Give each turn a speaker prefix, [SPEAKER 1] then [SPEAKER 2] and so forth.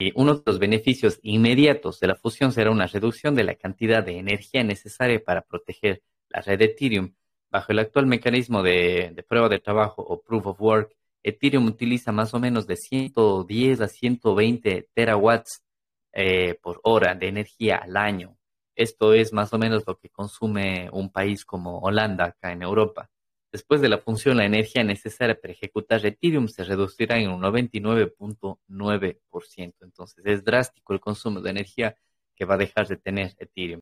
[SPEAKER 1] Y uno de los beneficios inmediatos de la fusión será una reducción de la cantidad de energía necesaria para proteger la red Ethereum. Bajo el actual mecanismo de, de prueba de trabajo o proof of work, Ethereum utiliza más o menos de 110 a 120 terawatts eh, por hora de energía al año. Esto es más o menos lo que consume un país como Holanda acá en Europa. Después de la función, la energía necesaria para ejecutar Ethereum se reducirá en un 99.9%. Entonces es drástico el consumo de energía que va a dejar de tener Ethereum.